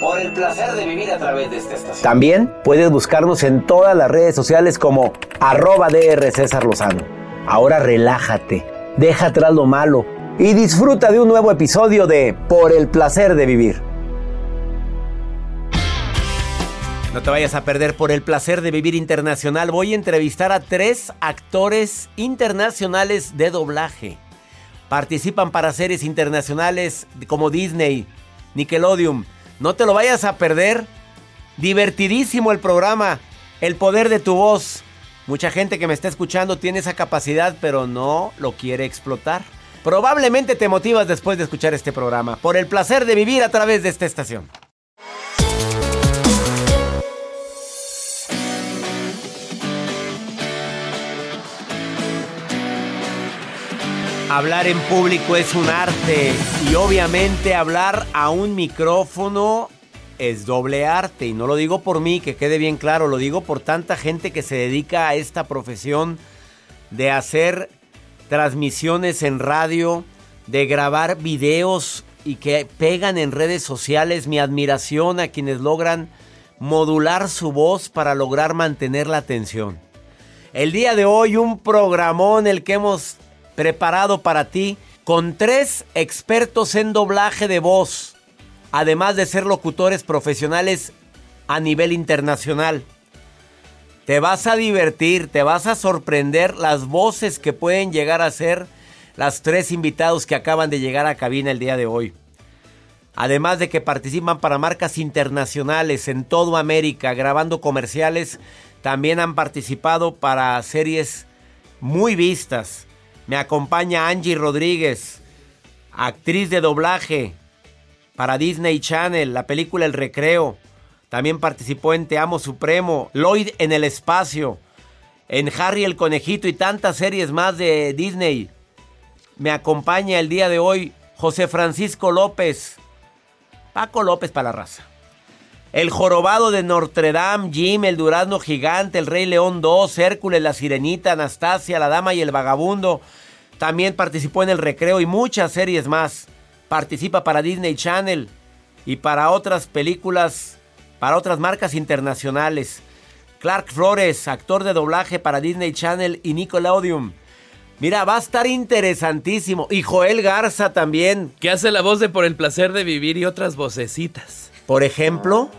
Por el placer de vivir a través de esta estación. También puedes buscarnos en todas las redes sociales como arroba DR César Lozano. Ahora relájate, deja atrás lo malo y disfruta de un nuevo episodio de Por el placer de vivir. No te vayas a perder por el placer de vivir internacional. Voy a entrevistar a tres actores internacionales de doblaje. Participan para series internacionales como Disney, Nickelodeon, no te lo vayas a perder. Divertidísimo el programa. El poder de tu voz. Mucha gente que me está escuchando tiene esa capacidad, pero no lo quiere explotar. Probablemente te motivas después de escuchar este programa, por el placer de vivir a través de esta estación. Hablar en público es un arte y obviamente hablar a un micrófono es doble arte y no lo digo por mí, que quede bien claro, lo digo por tanta gente que se dedica a esta profesión de hacer transmisiones en radio, de grabar videos y que pegan en redes sociales. Mi admiración a quienes logran modular su voz para lograr mantener la atención. El día de hoy un programón el que hemos preparado para ti con tres expertos en doblaje de voz, además de ser locutores profesionales a nivel internacional. Te vas a divertir, te vas a sorprender las voces que pueden llegar a ser las tres invitados que acaban de llegar a cabina el día de hoy. Además de que participan para marcas internacionales en toda América grabando comerciales, también han participado para series muy vistas. Me acompaña Angie Rodríguez, actriz de doblaje para Disney Channel, la película El Recreo. También participó en Te Amo Supremo, Lloyd en el Espacio, en Harry el Conejito y tantas series más de Disney. Me acompaña el día de hoy José Francisco López, Paco López para la raza. El jorobado de Notre Dame, Jim, el durazno gigante, el Rey León 2, Hércules, la Sirenita, Anastasia, la Dama y el Vagabundo. También participó en El Recreo y muchas series más. Participa para Disney Channel y para otras películas, para otras marcas internacionales. Clark Flores, actor de doblaje para Disney Channel y Nickelodeon. Mira, va a estar interesantísimo. Y Joel Garza también. Que hace la voz de Por el placer de vivir y otras vocecitas. Por ejemplo.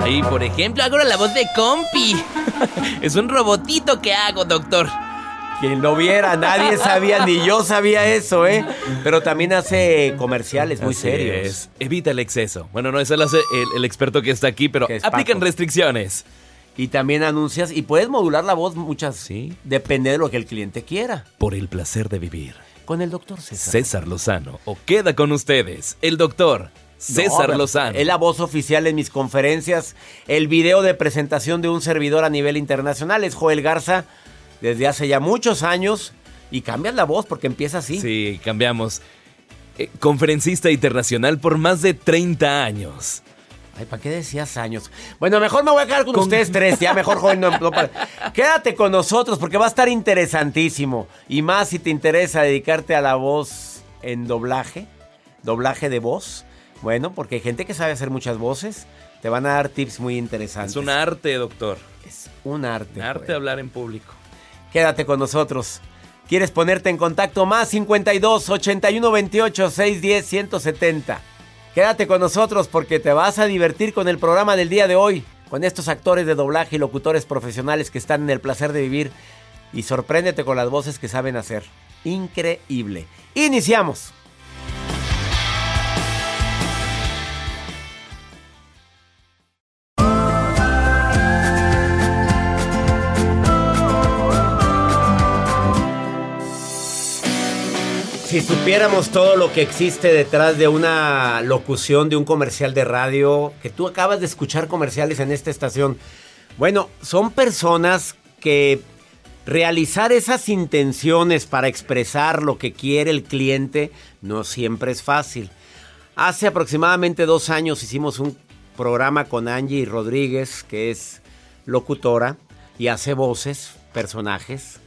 Ahí, por ejemplo, hago la voz de Compi. es un robotito que hago, doctor. Quien lo viera, nadie sabía, ni yo sabía eso, ¿eh? Pero también hace comerciales muy Así serios. es. Evita el exceso. Bueno, no, eso lo hace el, el experto que está aquí, pero es aplican Paco. restricciones. Y también anuncias y puedes modular la voz muchas. Sí. Depende de lo que el cliente quiera. Por el placer de vivir. Con el doctor César. César Lozano. O queda con ustedes, el doctor César No, Lozano. Es la voz oficial en mis conferencias. El video de presentación de un servidor a nivel internacional es Joel Garza desde hace ya muchos años. Y cambias la voz porque empieza así. Sí, cambiamos. Eh, conferencista internacional por más de 30 años. Ay, ¿para qué decías años? Bueno, mejor me voy a quedar con, Con- ustedes tres. Ya mejor, joven. no- no Quédate con nosotros porque va a estar interesantísimo. Y más si te interesa dedicarte a la voz en doblaje, doblaje de voz. Bueno, porque hay gente que sabe hacer muchas voces. Te van a dar tips muy interesantes. Es un arte, doctor. Es un arte. Arte joven. hablar en público. Quédate con nosotros. ¿Quieres ponerte en contacto? Más 52 81 28 610 170. Quédate con nosotros porque te vas a divertir con el programa del día de hoy. Con estos actores de doblaje y locutores profesionales que están en el placer de vivir. Y sorpréndete con las voces que saben hacer. Increíble. Iniciamos. Si supiéramos todo lo que existe detrás de una locución de un comercial de radio, que tú acabas de escuchar comerciales en esta estación. Bueno, son personas que realizar esas intenciones para expresar lo que quiere el cliente no siempre es fácil. Hace aproximadamente dos años hicimos un programa con Angie Rodríguez, que es locutora y hace voces, personajes.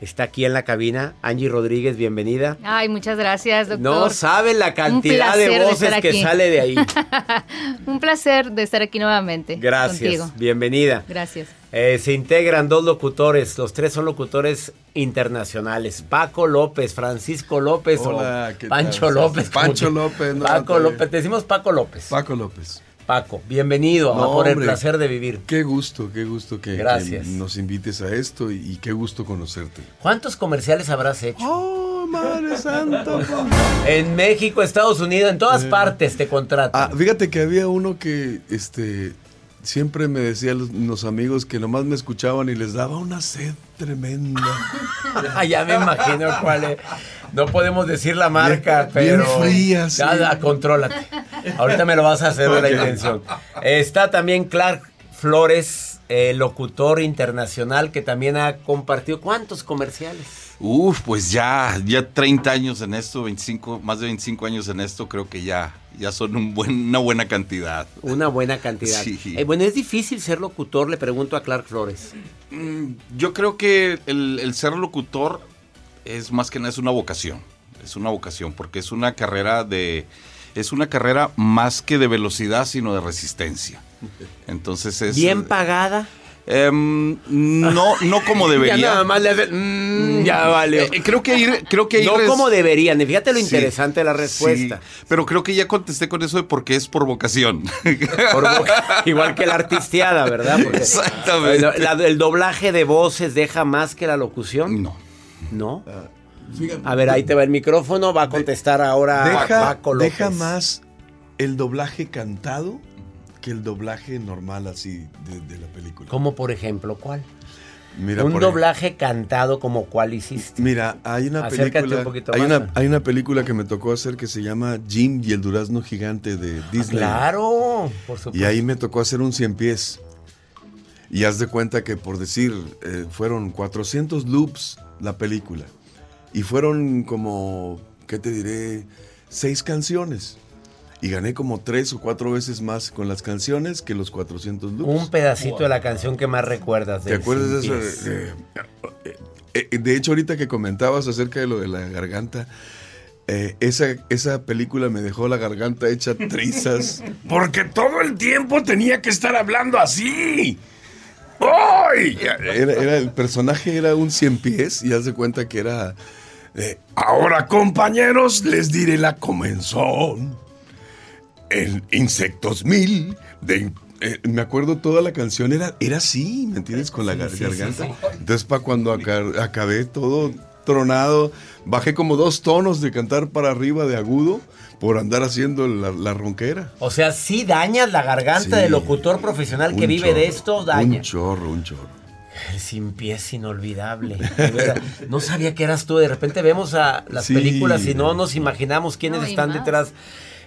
Está aquí en la cabina. Angie Rodríguez, bienvenida. Ay, muchas gracias, doctor. No sabe la cantidad de voces que sale de ahí. Un placer de estar aquí nuevamente. Gracias. Bienvenida. Gracias. Eh, se integran dos locutores. Los tres son locutores internacionales. Paco López, Francisco López o Pancho López. Pancho López. Paco López. decimos Paco López. Paco López. Paco, bienvenido por el placer de vivir. Qué gusto, qué gusto que, nos invites a esto y, qué gusto conocerte. ¿Cuántos comerciales habrás hecho? ¡Oh, madre santa! en México, Estados Unidos, en todas eh. partes te contratan. Ah, fíjate que había uno que este, siempre me decían los, amigos que nomás me escuchaban y les daba una sed tremenda. ya me imagino cuál es. No podemos decir la marca, pero. Bien fría, sí. contrólate. Ahorita me lo vas a hacer de la intención. Está también Clark Flores, locutor internacional, que también ha compartido. ¿Cuántos comerciales? Uf, pues ya, ya 30 años en esto, 25, más de 25 años en esto, creo que ya, ya son un buen, una buena cantidad. Una buena cantidad. Eh, bueno, es difícil ser locutor, le pregunto a Clark Flores. Mm, yo creo que el, el ser locutor es más que nada es una vocación. Es una vocación porque es una carrera de es una carrera más que de velocidad, sino de resistencia. Entonces es bien pagada. Em, no, no como debería. ya nada más le hace, mm, ya vale. Eh, creo que ahí, creo que no como deberían. Fíjate lo interesante de la respuesta. pero creo que ya contesté con eso de por qué es por vocación. igual que la artisteada, ¿verdad? Exactamente. el doblaje de voces deja más que la locución. No. ¿No? Ah, a ver, ahí te va el micrófono, va a contestar ahora deja, Deja más el doblaje cantado que el doblaje normal así de, la película. ¿Cómo por ejemplo cuál? Mira, un doblaje cantado como cuál hiciste. Mira, hay una película. hay, una, hay una película que me tocó hacer que se llama Jim y el durazno gigante de Disney. Ah, claro, por supuesto. Y ahí me tocó hacer un cien pies. Y haz de cuenta que por decir, eh, fueron 400 loops la película. Y fueron como, ¿qué te diré? Seis canciones. Y gané como tres o cuatro veces más con las canciones que los 400 loops. Un pedacito de la canción que más recuerdas. ¿Te acuerdas de eso? Eh, eh, de hecho, ahorita que comentabas acerca de lo de la garganta, esa, esa película me dejó la garganta hecha trizas. porque todo el tiempo tenía que estar hablando así. ¡Ay! Era, el personaje era un cien pies y haz de cuenta que era. Ahora, compañeros, les diré la comenzón. El Insectos Mil de eh, me acuerdo toda la canción era, era así, ¿me entiendes? Con la garganta. Entonces, para cuando acabé todo tronado, bajé como dos tonos de cantar para arriba de agudo por andar haciendo la, ronquera. O sea, sí dañas la garganta del locutor profesional que vive de esto, daña. Un chorro, un chorro. El sin pies inolvidable. no sabía que eras tú. De repente vemos a las películas y no nos imaginamos quiénes están detrás.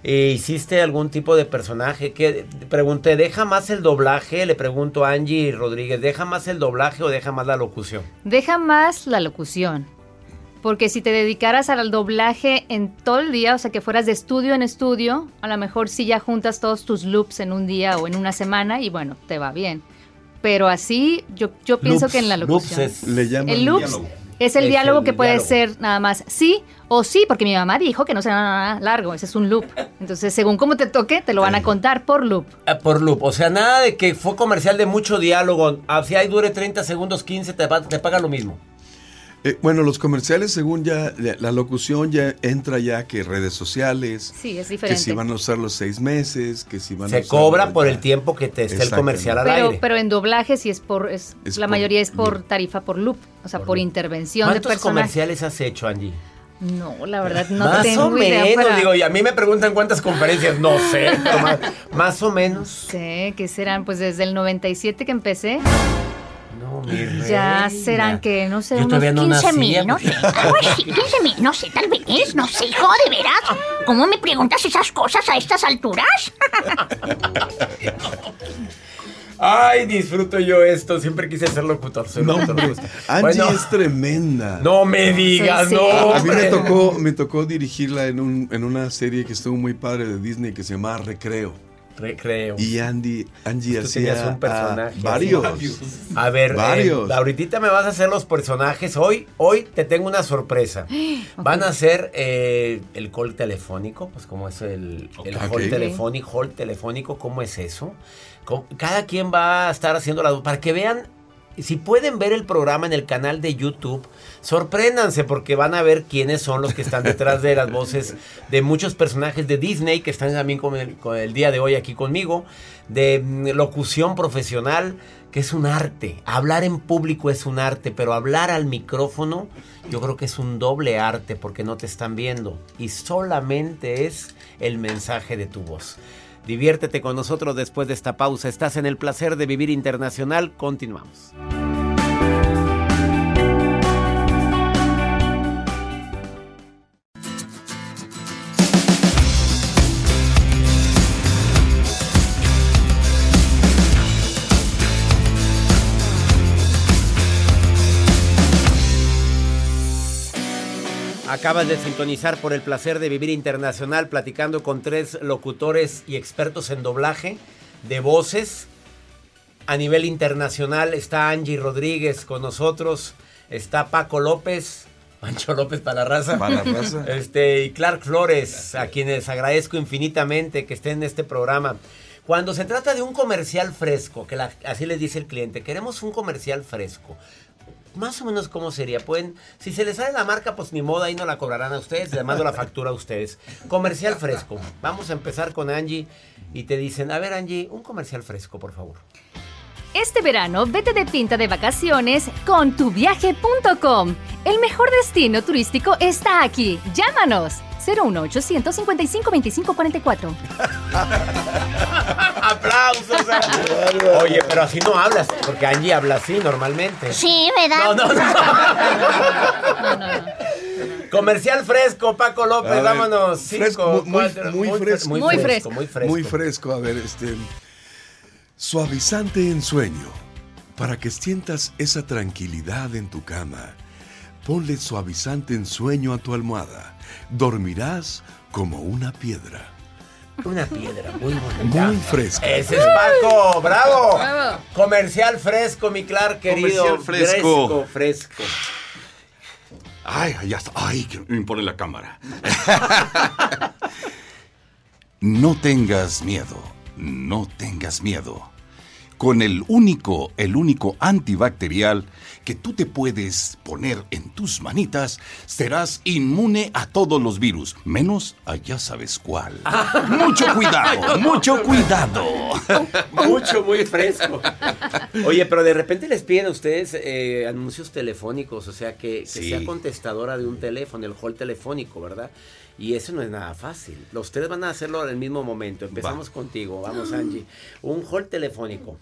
Eh, ¿Hiciste algún tipo de personaje? Que pregunté, ¿deja más el doblaje? Le pregunto a Angie Rodríguez, ¿deja más el doblaje o deja más la locución? Deja más la locución. Porque si te dedicaras al doblaje en todo el día, o sea, que fueras de estudio en estudio, a lo mejor sí ya juntas todos tus loops en un día o en una semana y bueno, te va bien. Pero así, yo, yo pienso que en la locución. es, le llaman el loops es el diálogo que puede ser nada más sí o sí, porque mi mamá dijo que no será nada largo, ese es un loop. Entonces, según cómo te toque, te lo van a contar por loop. Ah, por loop, o sea, nada de que fue comercial de mucho diálogo. Ah, si ahí dure 30 segundos, 15, te, te paga lo mismo. Eh, bueno, los comerciales, según ya la, locución ya entra ya que redes sociales. Sí, es diferente. Que si van a usar los seis meses, que si van Se a Se cobra por el tiempo que te esté el comercial al pero, aire. Pero en doblaje sí es por, es, la mayoría es por tarifa por loop, o sea, por, intervención de personas. ¿Cuántos comerciales has hecho, Angie? No, la verdad no más tengo o menos, digo, y a mí me preguntan cuántas conferencias, no sé, más, más o menos. Sé que serán, pues desde el 97 que empecé. No, mi Ya serán que, no sé, Yo unos 15 mil, no sé. Algo así, 15 mil, no sé, tal vez, no sé, hijo, de veras. ¿Cómo me preguntas esas cosas a estas alturas? Ay, disfruto yo esto. Siempre quise ser locutor. soy No, locutor. Angie Bueno, es tremenda. no me digas, Sí, sí. no. A mí me hombre. tocó, me tocó dirigirla en, un, en una serie que estuvo muy padre de Disney que se llamaba Recreo. Re- creo. Y Andy, Angie Tú hacía un personaje a varios. A ver, Varios. eh, ahorita me vas a hacer los personajes. Hoy, hoy te tengo una sorpresa. Van a hacer eh, el call telefónico, pues cómo es el, call telefónico, call telefónico, ¿cómo es eso? ¿Cómo- Cada quien va a estar haciendo la para que vean. Si pueden ver el programa en el canal de YouTube, sorpréndanse porque van a ver quiénes son los que están detrás de las voces de muchos personajes de Disney que están también con el, día de hoy aquí conmigo, de mm, locución profesional, que es un arte. Hablar en público es un arte, pero hablar al micrófono yo creo que es un doble arte porque no te están viendo y solamente es el mensaje de tu voz. Diviértete con nosotros después de esta pausa. Estás en el placer de vivir internacional. Continuamos. Acabas de sintonizar por el placer de vivir internacional platicando con tres locutores y expertos en doblaje de voces. A nivel internacional está Angie Rodríguez con nosotros, está Paco López, Mancho López para la raza. Para la raza. Este, y Clark Flores, a quienes agradezco infinitamente que estén en este programa. Cuando se trata de un comercial fresco, que la- así les dice el cliente, queremos un comercial fresco. Más o menos cómo sería. Pueden, si se les sale la marca, pues ni modo, ahí no la cobrarán a ustedes, les mando la factura a ustedes. Comercial fresco. Vamos a empezar con Angie y te dicen, a ver Angie, un comercial fresco, por favor. Este verano, vete de pinta de vacaciones con tuviaje.com. El mejor destino turístico está aquí. Llámanos. 01800 55 25 44. ¡Aplausos! Oye, pero así no hablas, porque Angie habla así normalmente. Sí, ¿verdad? No, no, no. No, no, no. Comercial fresco, Paco López, ver, vámonos. fresco, muy- cuatro, muy fresco. Muy, Muy fresco, fresco. muy fresco. Muy fresco. A ver, este. Suavizante en sueño. Para que sientas esa tranquilidad en tu cama. Ponle suavizante en sueño a tu almohada. Dormirás como una piedra. Una piedra muy bonita. Muy fresca. Ese es Paco, bravo. Bravo. Comercial fresco, mi Clark querido. Comercial fresco. Fresco, fresco. Ay, ya está. Ay, que me impone la cámara. no tengas miedo. No tengas miedo. Con el único, el único antibacterial que tú te puedes poner en tus manitas, serás inmune a todos los virus, menos a ya sabes cuál. mucho cuidado, mucho cuidado. Mucho, muy fresco. Oye, pero de repente les piden a ustedes eh, anuncios telefónicos, o sea, que, que Sí. sea contestadora de un teléfono, el hall telefónico, ¿verdad? Y eso no es nada fácil. Los tres van a hacerlo en el mismo momento. Empezamos contigo, vamos Angie. Un hall telefónico.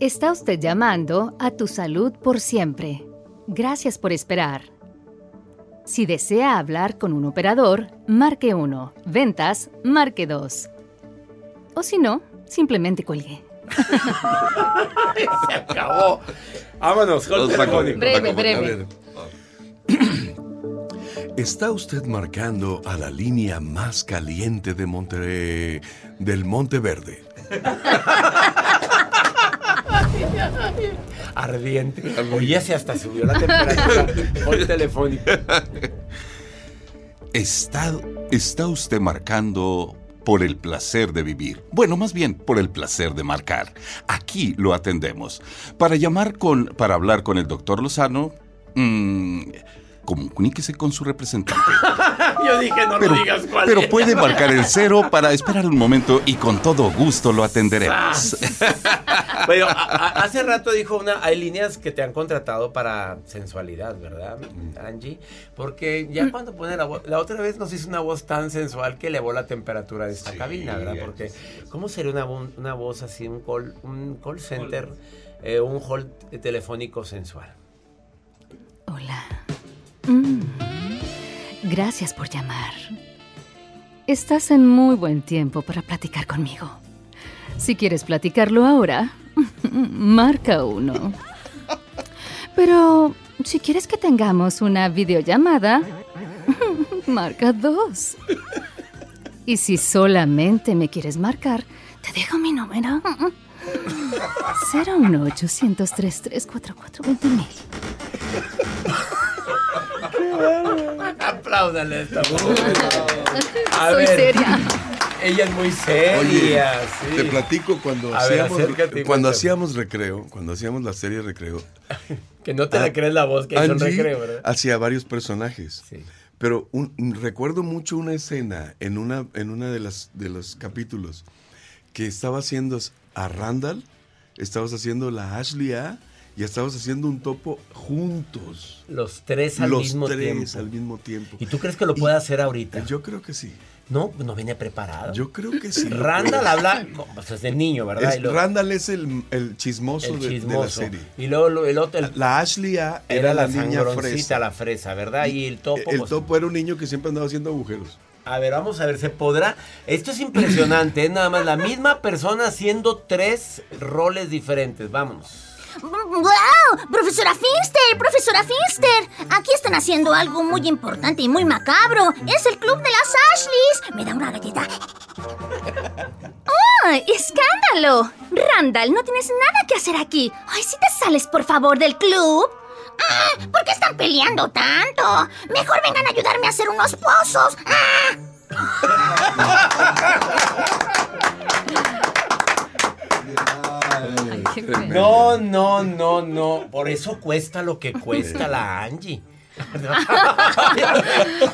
Está usted llamando a tu salud por siempre. Gracias por esperar. Si desea hablar con un operador, marque 1. Ventas, marque 2. O si no, simplemente cuelgue. Se acabó. Vámonos, Los. Breve, A breve. ver. Está usted marcando a la línea más caliente de Monte del Monte Verde. Ardiente. Oye, se hasta subió la temperatura. hall telefónico. Está, está usted marcando por el placer de vivir. Bueno, más bien por el placer de marcar. Aquí lo atendemos. Para llamar con, para hablar con el doctor Lozano, mm, comuníquese con su representante. Yo dije, no Pero, lo digas cuál pero puede marcar el cero para esperar un momento y con todo gusto lo atenderemos. Bueno, a- a- hace rato dijo una, hay líneas que te han contratado para sensualidad, ¿verdad, Angie? Porque ya cuando pone la voz, la otra vez nos hizo una voz tan sensual que elevó la temperatura de esta Sí, cabina, ¿verdad? Porque, ¿cómo sería una, una voz así, un call, un call center, eh, un hall telefónico sensual? Hola. Mm. Gracias por llamar. Estás en muy buen tiempo para platicar conmigo. Si quieres platicarlo ahora, marca uno. Pero si quieres que tengamos una videollamada, marca dos. Y si solamente me quieres marcar, te dejo mi número. 01800 33442 mil. Apláudale a esta. A Soy ver, seria. Ella es muy Oye, seria. sí. te platico cuando A ver, hacíamos, acércate y cuando hacíamos recreo, cuando hacíamos la serie recreo, Que no te la crees la voz que hizo Angie recreo, ¿verdad? hacía varios personajes. Sí. Pero un- recuerdo mucho una escena en una, en una de las de los capítulos que estaba haciendo a Randall, estabas haciendo la Ashley A y estabas haciendo un topo juntos. Los tres al los mismo tres tiempo. al mismo tiempo. ¿Y tú crees que lo Y- puede hacer ahorita? Yo creo que sí. No, no viene preparado. Yo creo que sí. Randall habla pues, desde niño, ¿verdad? Es- luego- Randall es el, el chismoso, el de- la serie. Y luego el otro, el- La Ashley A era, la, niña sangroncita, fresa. la fresa, ¿verdad? Y el topo. el pues, topo era un niño que siempre andaba haciendo agujeros. A ver, vamos a ver, ¿se podrá? Esto es impresionante, es nada más la misma persona haciendo tres roles diferentes. Vámonos. ¡Wow! ¡Profesora Finster! ¡Profesora Finster! Aquí están haciendo algo muy importante y muy macabro. Es el club de las Ashleys. ¿Me da una galleta? ¡Ay, escándalo! Randall, no tienes nada que hacer aquí. Ay, si te sales, por favor, del club. Ah, ¿Por qué están peleando tanto? Mejor vengan a ayudarme a hacer unos pozos. Ah, Ay. No, no, no, no. Por eso cuesta lo que cuesta la Angie.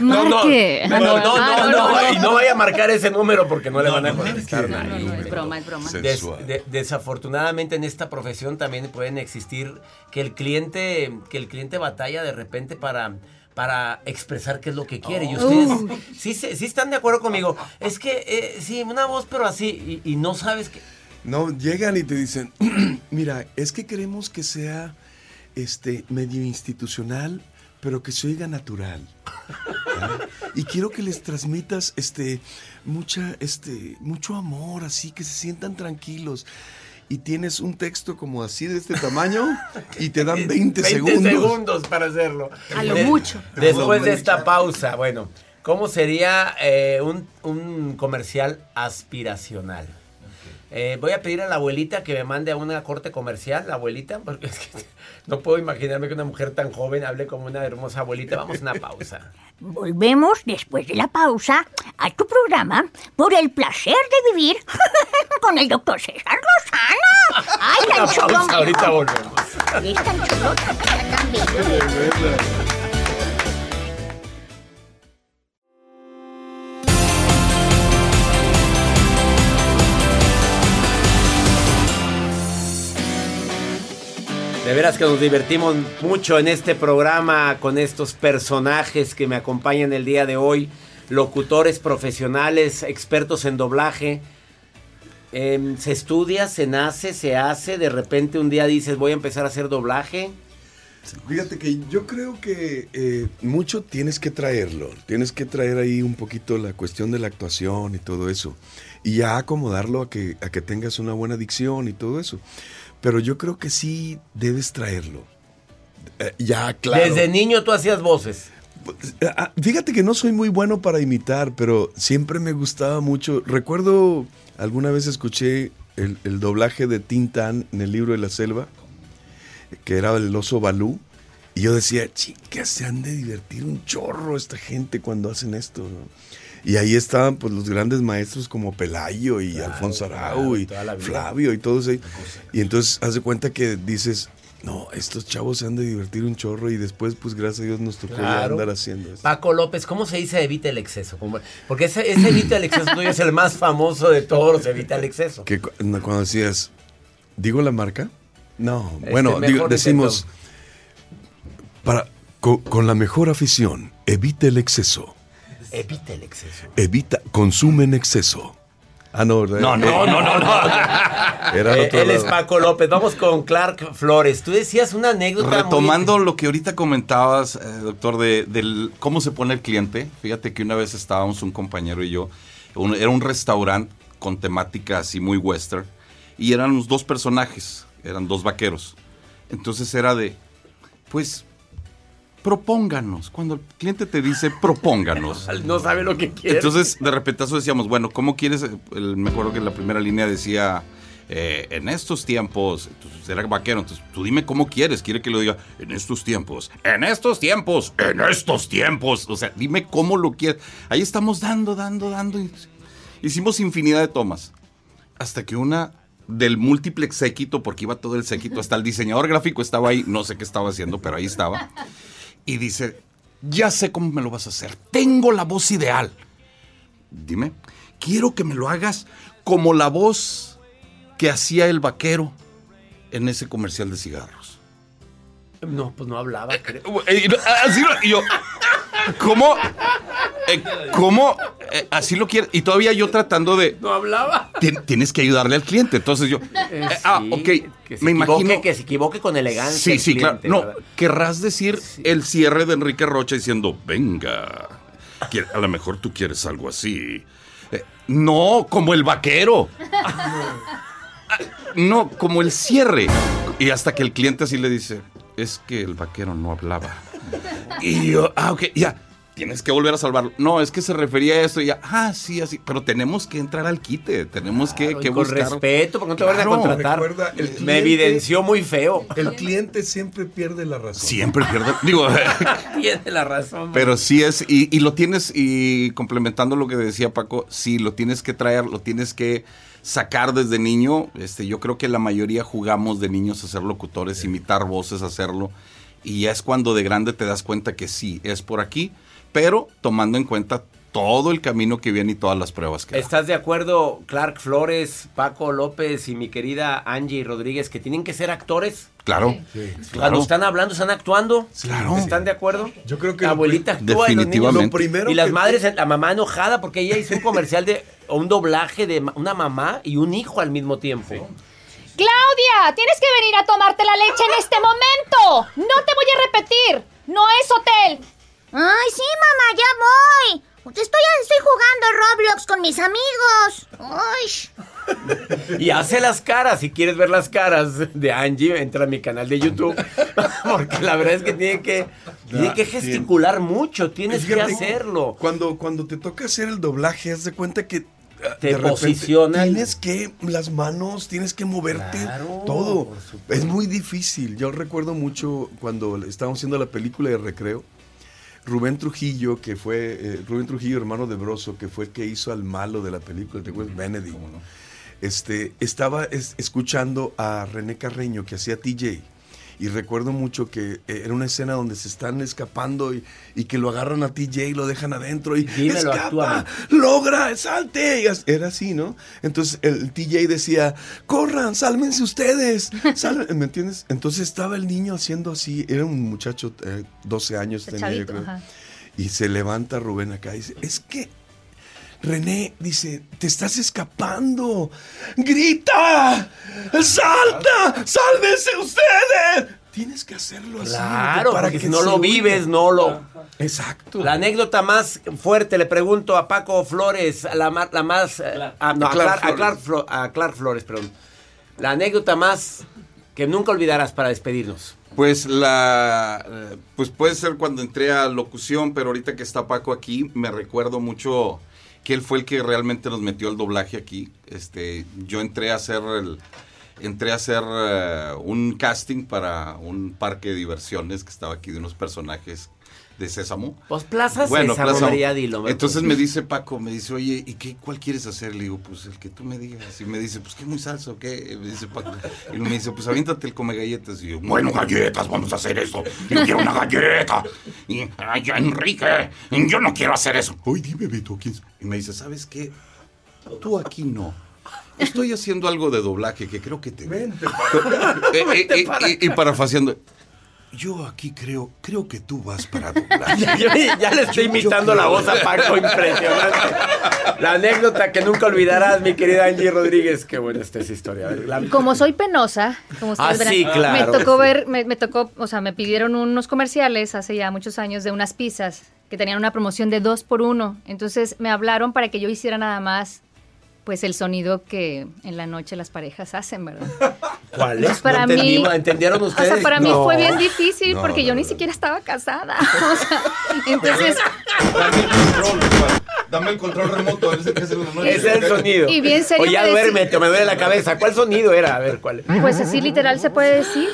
No, no, no, no, no, no, no, y no vaya a marcar ese número porque no le van a contestar No, nadie. no, no, es broma, es broma. Desafortunadamente en esta profesión también pueden existir que el cliente que el cliente batalla de repente para para expresar qué es lo que quiere y ustedes sí, sí están de acuerdo conmigo es que eh, sí una voz pero así y, y no sabes que No, llegan y te dicen, mira, es que queremos que sea este medio institucional, pero que se oiga natural. Y quiero que les transmitas este mucha este mucho amor, así que se sientan tranquilos. Y tienes un texto como así de este tamaño y te dan 20, 20 segundos. segundos para hacerlo A lo mucho. después de esta pausa bueno cómo sería eh, un, un comercial aspiracional Eh, voy a pedir a la abuelita que me mande a una corte comercial, la abuelita, porque es que no puedo imaginarme que una mujer tan joven hable como una hermosa abuelita. Vamos a una pausa. Volvemos después de la pausa a tu programa por el placer de vivir con el doctor César Lozano. ¡Ay, tan chulo! ahorita volvemos. Es tan chulo, tan, tan bello. De veras que nos divertimos mucho en este programa con estos personajes que me acompañan el día de hoy. Locutores profesionales, expertos en doblaje. Em, se estudia, se nace, se hace. De repente un día dices voy a empezar a hacer doblaje. Fíjate que yo creo que eh, mucho tienes que traerlo. Tienes que traer ahí un poquito la cuestión de la actuación y todo eso. Y ya acomodarlo a que, a que tengas una buena dicción y todo eso. Pero yo creo que sí debes traerlo. Eh, ya, claro. Desde niño tú hacías voces. Ah, Fíjate que no soy muy bueno para imitar, pero siempre me gustaba mucho. Recuerdo, alguna vez escuché el, el doblaje de Tintán en el libro de la selva, que era el oso Balú, y yo decía, chicas, se han de divertir un chorro esta gente cuando hacen esto. ¿no?". Y ahí estaban pues los grandes maestros como Pelayo y Alfonso Arau claro, y. Flavio y todos ahí. Y entonces haz de cuenta que dices, no, estos chavos se han de divertir un chorro y después pues gracias a Dios nos tocó Claro. andar haciendo esto. Paco López, ¿cómo se dice evita el exceso? ¿Cómo- Porque ese, ese evita el exceso tuyo es el más famoso de todos los evita el exceso. Que cuando decías, ¿digo la marca? No, Este, bueno, digo- decimos, para, co- con, la mejor afición, evita el exceso. Evita el exceso. Evita, consume en exceso. Ah, no, ¿verdad? No, no, no, no, no. Era Eh, él es. Paco López. Vamos con Clark Flores. Tú decías una anécdota. muy- Retomando lo que ahorita comentabas, eh, doctor, de del cómo se pone el cliente. Fíjate que una vez estábamos un compañero y yo, un- era un restaurante con temática así muy western. y eran los dos personajes, eran dos vaqueros. Entonces era de, pues, propónganos. Cuando el cliente te dice, propónganos. No sabe lo que quiere. Entonces, de repentazo decíamos, bueno, ¿cómo quieres? El- me acuerdo que la primera línea decía, eh, en estos tiempos, entonces era vaquero, entonces tú dime cómo quieres, quiere que lo diga, en estos tiempos, en estos tiempos, en estos tiempos, o sea, dime cómo lo quieres. Ahí estamos dando, dando, dando. hicimos infinidad de tomas, hasta que una del múltiplex séquito, porque iba todo el séquito, hasta el diseñador gráfico estaba ahí, no sé qué estaba haciendo, pero ahí estaba, y dice, ya sé cómo me lo vas a hacer, tengo la voz ideal. Dime, quiero que me lo hagas como la voz que hacía el vaquero en ese comercial de cigarros. No, pues no hablaba, creo. Y yo, ¿cómo? Eh, ¿Cómo? Eh, así lo quiere. Y todavía yo tratando de. No hablaba. "Tien- Tienes que ayudarle al cliente. Entonces yo. eh, ah, ok. que se Me imagino. que se equivoque con elegancia. Sí, el sí, claro. No, ¿verdad? querrás decir el cierre de Enrique Rocha diciendo, venga, a lo mejor tú quieres algo así. No, como el vaquero. Ah, No, como el cierre. Y hasta que el cliente así le dice, es que el vaquero no hablaba. Y yo, ah, ok, ya. Tienes que volver a salvarlo. No, es que se refería a esto y ya. Ah, sí, así. Pero tenemos que entrar al quite. Tenemos que, Claro, que y con buscar. respeto, porque no te van a Claro, contratar. recuerda, el Me evidenció muy feo. El cliente siempre pierde la razón. Siempre pierde. Digo, Tiene la razón. Pero sí es, y, y lo tienes, y complementando lo que decía Paco, sí, lo tienes que traer, lo tienes que sacar desde niño. Este, yo creo que la mayoría jugamos de niños a ser locutores, imitar voces, hacerlo. Y ya es cuando de grande te das cuenta que sí, es por aquí, pero tomando en cuenta todo el camino que viene y todas las pruebas que da. ¿Estás de acuerdo, Clark Flores, Paco López y mi querida Angie Rodríguez, que tienen que ser actores? Claro, Cuando claro. están hablando, están actuando. Claro. ¿Están de acuerdo? Yo creo que la abuelita actúa y los niños- definitivamente. Lo primero y las que- madres, la mamá enojada porque ella hizo un comercial de o un doblaje de una mamá y un hijo al mismo tiempo. Claudia, tienes que venir a tomarte la leche en este momento. No te voy a repetir. No es hotel. Ay, sí, mamá, ya voy. Estoy, estoy jugando Roblox con mis amigos. Ay. Y hace las caras, si quieres ver las caras de Angie, entra a mi canal de YouTube. Porque la verdad es que tiene que, tiene que gesticular mucho, tienes que hacerlo. Cuando, cuando te toca hacer el doblaje, haz de cuenta que ah, Te de posicionan. Tienes que, las manos, tienes que moverte Claro, todo. Es muy difícil. Yo recuerdo mucho cuando estábamos haciendo la película de recreo. Rubén Trujillo, que fue, eh, Rubén Trujillo, hermano de Broso, que fue el que hizo al malo de la película, ¿te acuerdas? Benedict. Este, estaba es- escuchando a René Carreño, que hacía TJ. Y recuerdo mucho que eh, era una escena donde se están escapando y, y que lo agarran a TJ y lo dejan adentro y Dímelo, escapa, actúame. logra, salte. Era así, ¿no? Entonces el TJ decía, corran, sálvense ustedes. sálven", ¿Me entiendes? Entonces estaba el niño haciendo así, era un muchacho, eh, 12 años tenía yo creo. ajá. Y se levanta Rubén acá y dice, es que René dice, te estás escapando. ¡Grita! ¡Salta! ¡Sálvense ustedes! Tienes que hacerlo así. Claro, para que si no lo vives, no lo... Exacto. La anécdota más fuerte, le pregunto a Paco Flores, a la, ma- la más... eh, a, no, a, Clark Clark, a Clark Flores. Flo- a Clark Flores, perdón. La anécdota más que nunca olvidarás para despedirnos. Pues la eh, pues puede ser cuando entré a locución, pero ahorita que está Paco aquí, me recuerdo mucho que él fue el que realmente nos metió el doblaje aquí. Este, yo entré a hacer el entré a hacer eh, un casting para un parque de diversiones que estaba aquí de unos personajes de Sésamo. Pues Plaza Bueno, Sésamo, Plaza- María Dilo. Entonces me dice Paco, me dice, oye, ¿y qué, cuál quieres hacer? Le digo, pues el que tú me digas. Y me dice, pues qué muy salsa o qué. Y me dice Paco. Y me dice, pues aviéntate el come galletas. Y yo, bueno, galletas, vamos a hacer eso. Yo quiero una galleta. Y, ay, ya, Enrique, yo no quiero hacer eso. Oye, dime, Beto, ¿quién es?" Y me dice, ¿sabes qué? Tú aquí no. Estoy haciendo algo de doblaje que creo que te... Vente, Eh, eh, eh, y, y parafaseando. Yo aquí creo, creo que tú vas para doblaje. Ya, yo- ya le estoy Yo- yo imitando la voz a Paco, impresionante. La anécdota que nunca olvidarás, mi querida Angie Rodríguez. Qué buena está esa historia. La- Como soy penosa, como ustedes Ah, verán, sí, claro. me tocó ver, me, me tocó, o sea, me pidieron unos comerciales hace ya muchos años de unas pizzas que tenían una promoción de dos por uno. Entonces me hablaron para que yo hiciera nada más pues el sonido que en la noche las parejas hacen, ¿verdad? ¿Cuál es? Para No mí- ¿Entendieron O ustedes? sea, para mí fue bien difícil No, porque no, yo ni no. siquiera estaba casada. O sea, entonces, Dame el control. Dame el control remoto, ese es el Ese es el sonido. Y bien serio Oye, ya duérmete, o me duele la cabeza. ¿Cuál sonido era? A ver, ¿cuál? pues así literal se puede decir.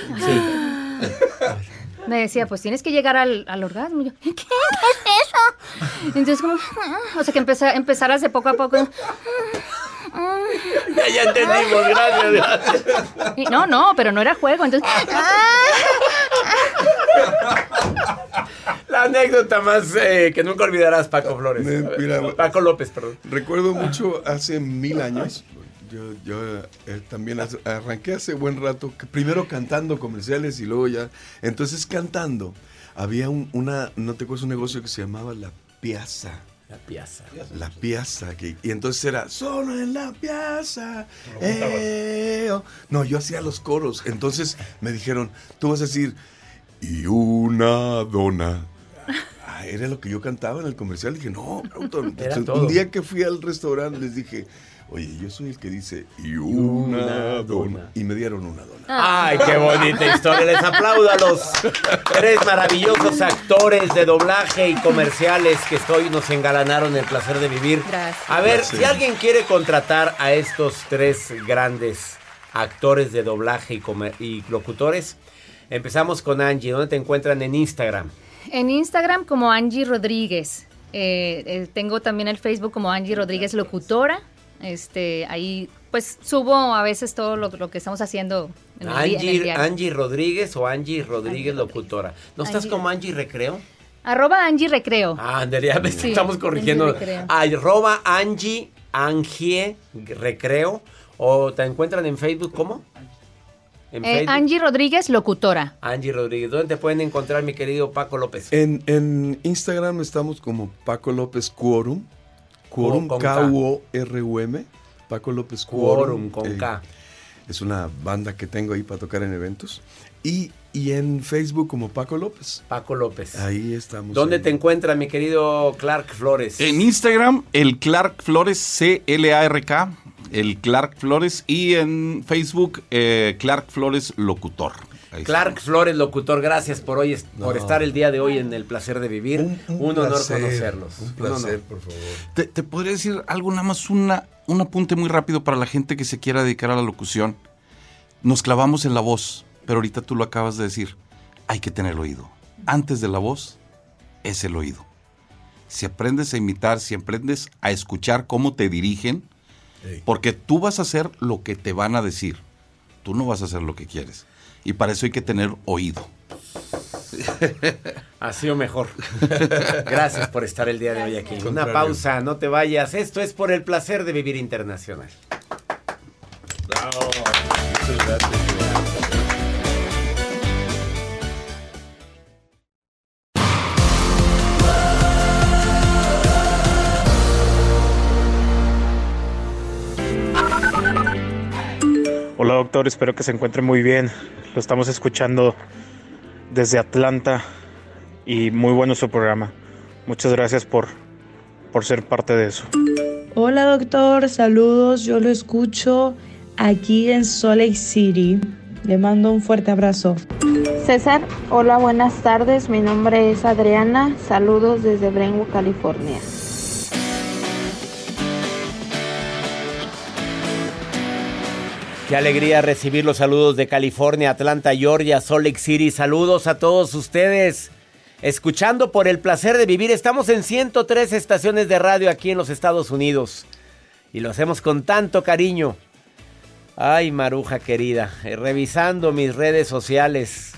Me decía, pues tienes que llegar al, al orgasmo. Y yo, ¿qué? ¿Qué es eso? Entonces, como, o sea, que empezar, empezaras de poco a poco. Ya, ya entendimos, gracias, gracias. Y no, no, pero no era juego. Entonces, La anécdota más eh, que nunca olvidarás, Paco Flores. Ver, mira, Paco López, perdón. Recuerdo mucho hace mil años. Yo, yo eh, también arranqué hace buen rato, primero cantando comerciales y luego ya. Entonces cantando, había un, una, no te acuerdas, un negocio que se llamaba La Piazza. La piazza. La piazza, que- y entonces era solo en la piazza. eh, oh". No, yo hacía los coros. Entonces me dijeron, tú vas a decir, y una dona. Ah, era lo que yo cantaba en el comercial. Dije, no, autor". Era Entonces, todo. un día que fui al restaurante les dije, oye, yo soy el que dice, y una, una dona. dona. Y me dieron una dona. Ay, qué bonita historia. Les aplaudo a los tres maravillosos actores de doblaje y comerciales que hoy nos engalanaron el placer de vivir. Gracias. A ver, Gracias. si alguien quiere contratar a estos tres grandes actores de doblaje y, comer- y locutores, empezamos con Angie. ¿Dónde te encuentran en Instagram? en Instagram como Angie Rodríguez. Eh, eh, tengo también el Facebook como Angie Rodríguez Locutora. Este, ahí pues subo a veces todo lo, lo que estamos haciendo en el, día- en el Angie, diario. Angie Rodríguez o Angie Rodríguez Locutora. ¿No estás como Angie Recreo? Arroba Angie Recreo. Ah, me Sí, estamos corrigiendo. Angie Recreo. Arroba Angie, Angie Recreo. ¿O te encuentran en Facebook cómo? En Eh, Angie Rodríguez Locutora. Angie Rodríguez. ¿Dónde te pueden encontrar, mi querido Paco López? En, en Instagram estamos como Paco López Quorum. Quorum. K-U-O-R-U-M. Paco López Quorum, Quorum. con eh, K. Es una banda que tengo ahí para tocar en eventos. Y, y en Facebook como Paco López. Paco López. Ahí estamos. ¿Dónde ahí. te encuentran, mi querido Clark Flores? En Instagram, el Clark Flores, C-L-A-R-K, el Clark Flores, y en Facebook, eh, Clark Flores Locutor. Ahí Clark Flores, locutor, gracias por hoy, por estar el día de hoy en el placer de vivir. Un, Un, un honor placer, conocerlos. Un Un placer, honor. por favor. Te, te podría decir algo, nada más una, un apunte muy rápido para la gente que se quiera dedicar a la locución. Nos clavamos en la voz, pero ahorita tú lo acabas de decir. Hay que tener oído. Antes de la voz es el oído. Si aprendes a imitar, si aprendes a escuchar cómo te dirigen, porque tú vas a hacer lo que te van a decir. Tú no vas a hacer lo que quieres. Y para eso hay que tener oído. Ha sido mejor. Gracias por estar el día de hoy aquí. Una pausa, no te vayas. Esto es por el placer de vivir internacional. Doctor, espero que se encuentre muy bien. Lo estamos escuchando desde Atlanta y muy bueno su programa. Muchas gracias por, por ser parte de eso. Hola doctor, saludos, yo lo escucho aquí en Salt Lake City. Le mando un fuerte abrazo. César, hola, buenas tardes. Mi nombre es Adriana. Saludos desde Brentwood, California. Qué alegría recibir los saludos de California, Atlanta, Georgia, Salt Lake City. Saludos a todos ustedes. Escuchando por el placer de vivir, estamos en 103 estaciones de radio aquí en los Estados Unidos. Y lo hacemos con tanto cariño. Ay, Maruja querida, eh, revisando mis redes sociales.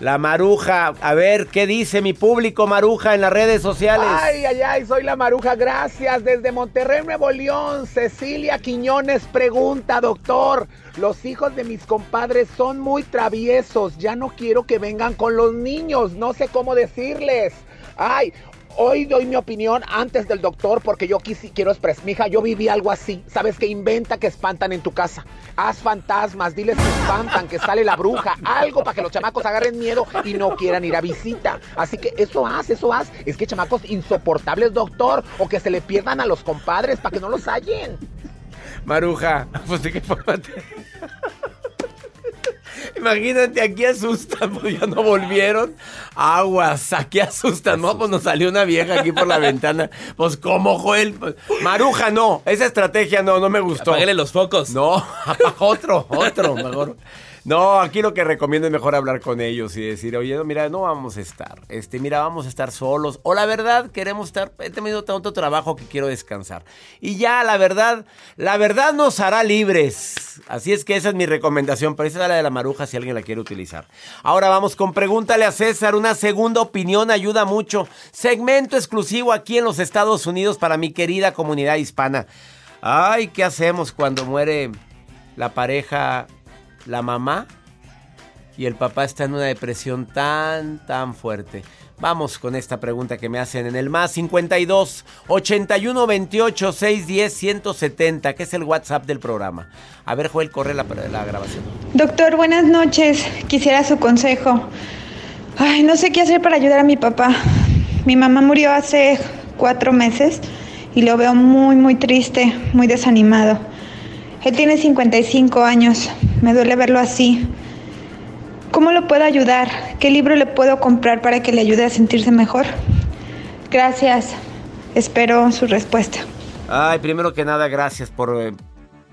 La Maruja, a ver, ¿qué dice mi público Maruja en las redes sociales? Ay, ay, ay, soy la Maruja, gracias. Desde Monterrey, Nuevo León, Cecilia Quiñones pregunta, doctor, los hijos de mis compadres son muy traviesos, ya no quiero que vengan con los niños, no sé cómo decirles. Ay, hoy doy mi opinión antes del doctor porque yo quisi- quiero expresar, mija, yo viví algo así, ¿sabes? Que inventa que espantan en tu casa. Haz fantasmas, diles que espantan, que sale la bruja, algo para que los chamacos agarren miedo y no quieran ir a visita. Así que eso haz, eso haz. Es que chamacos insoportables, doctor, o que se le pierdan a los compadres para que no los hallen. Maruja, pues de qué. Imagínate, aquí asustan, pues ya no volvieron. Aguas, aquí asustan, ¿no? Pues nos salió una vieja aquí por la ventana. Pues, ¿cómo, Joel? Pues, Maruja, no. Esa estrategia no, no me gustó. Apáguele los focos. No, otro, otro, mejor. No, aquí lo que recomiendo es mejor hablar con ellos y decir, oye, mira, no vamos a estar. Este, mira, vamos a estar solos. O la verdad, queremos estar. He tenido tanto trabajo que quiero descansar. Y ya, la verdad, la verdad nos hará libres. Así es que esa es mi recomendación. Pero esa es la de la maruja si alguien la quiere utilizar. Ahora vamos con Pregúntale a César. Una segunda opinión ayuda mucho. Segmento exclusivo aquí en los Estados Unidos para mi querida comunidad hispana. Ay, ¿qué hacemos cuando muere la pareja la mamá y el papá está en una depresión tan, tan fuerte. Vamos con esta pregunta que me hacen en el más 52 81 28 610 170, que es el WhatsApp del programa. A ver, Joel, corre la, la grabación. Doctor, buenas noches. Quisiera su consejo. Ay, no sé qué hacer para ayudar a mi papá. Mi mamá murió hace cuatro meses y lo veo muy, muy triste, muy desanimado. Él tiene 55 años. Me duele verlo así. ¿Cómo lo puedo ayudar? ¿Qué libro le puedo comprar para que le ayude a sentirse mejor? Gracias. Espero su respuesta. Ay, primero que nada, gracias por eh,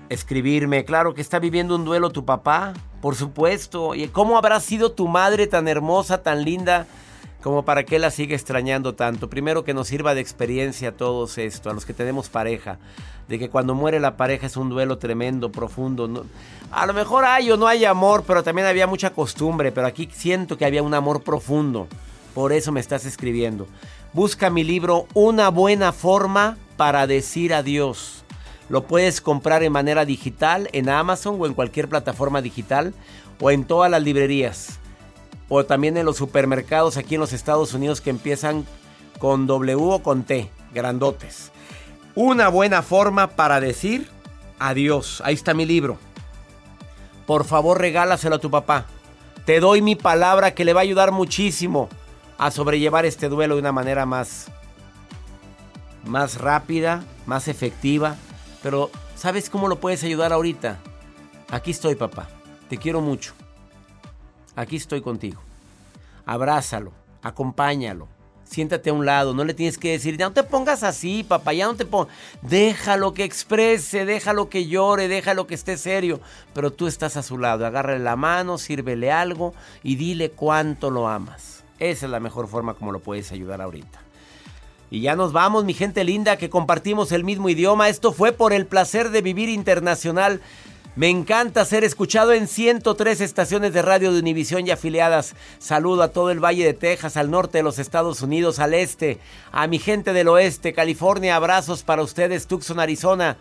escribirme. Claro que está viviendo un duelo tu papá, por supuesto. ¿Y cómo habrá sido tu madre tan hermosa, tan linda? como para que la siga extrañando tanto. Primero que nos sirva de experiencia a todos esto, a los que tenemos pareja, de que cuando muere la pareja es un duelo tremendo, profundo. A lo mejor hay o no hay amor, pero también había mucha costumbre, pero aquí siento que había un amor profundo. Por eso me estás escribiendo. Busca mi libro Una buena forma para decir adiós. Lo puedes comprar en manera digital en Amazon o en cualquier plataforma digital o en todas las librerías o también en los supermercados aquí en los Estados Unidos que empiezan con W o con T, grandotes. Una buena forma para decir adiós. Ahí está mi libro. Por favor, regálaselo a tu papá. Te doy mi palabra que le va a ayudar muchísimo a sobrellevar este duelo de una manera más más rápida, más efectiva, pero ¿sabes cómo lo puedes ayudar ahorita? Aquí estoy, papá. Te quiero mucho aquí estoy contigo. Abrázalo, acompáñalo, siéntate a un lado, no le tienes que decir, no te pongas así, papá, ya no te pongas. Déjalo que exprese, déjalo que llore, déjalo que esté serio, pero tú estás a su lado, agárrale la mano, sírvele algo y dile cuánto lo amas. Esa es la mejor forma como lo puedes ayudar ahorita. Y ya nos vamos, mi gente linda, que compartimos el mismo idioma. Esto fue por el placer de vivir internacional. Me encanta ser escuchado en 103 estaciones de radio de Univisión y afiliadas. Saludo a todo el Valle de Texas, al norte de los Estados Unidos, al este, a mi gente del oeste, California. Abrazos para ustedes, Tucson, Arizona.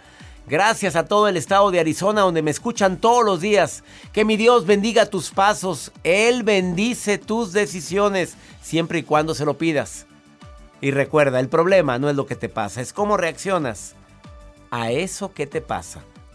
Gracias a todo el estado de Arizona donde me escuchan todos los días. Que mi Dios bendiga tus pasos. Él bendice tus decisiones siempre y cuando se lo pidas. Y recuerda, el problema no es lo que te pasa, es cómo reaccionas a eso que te pasa.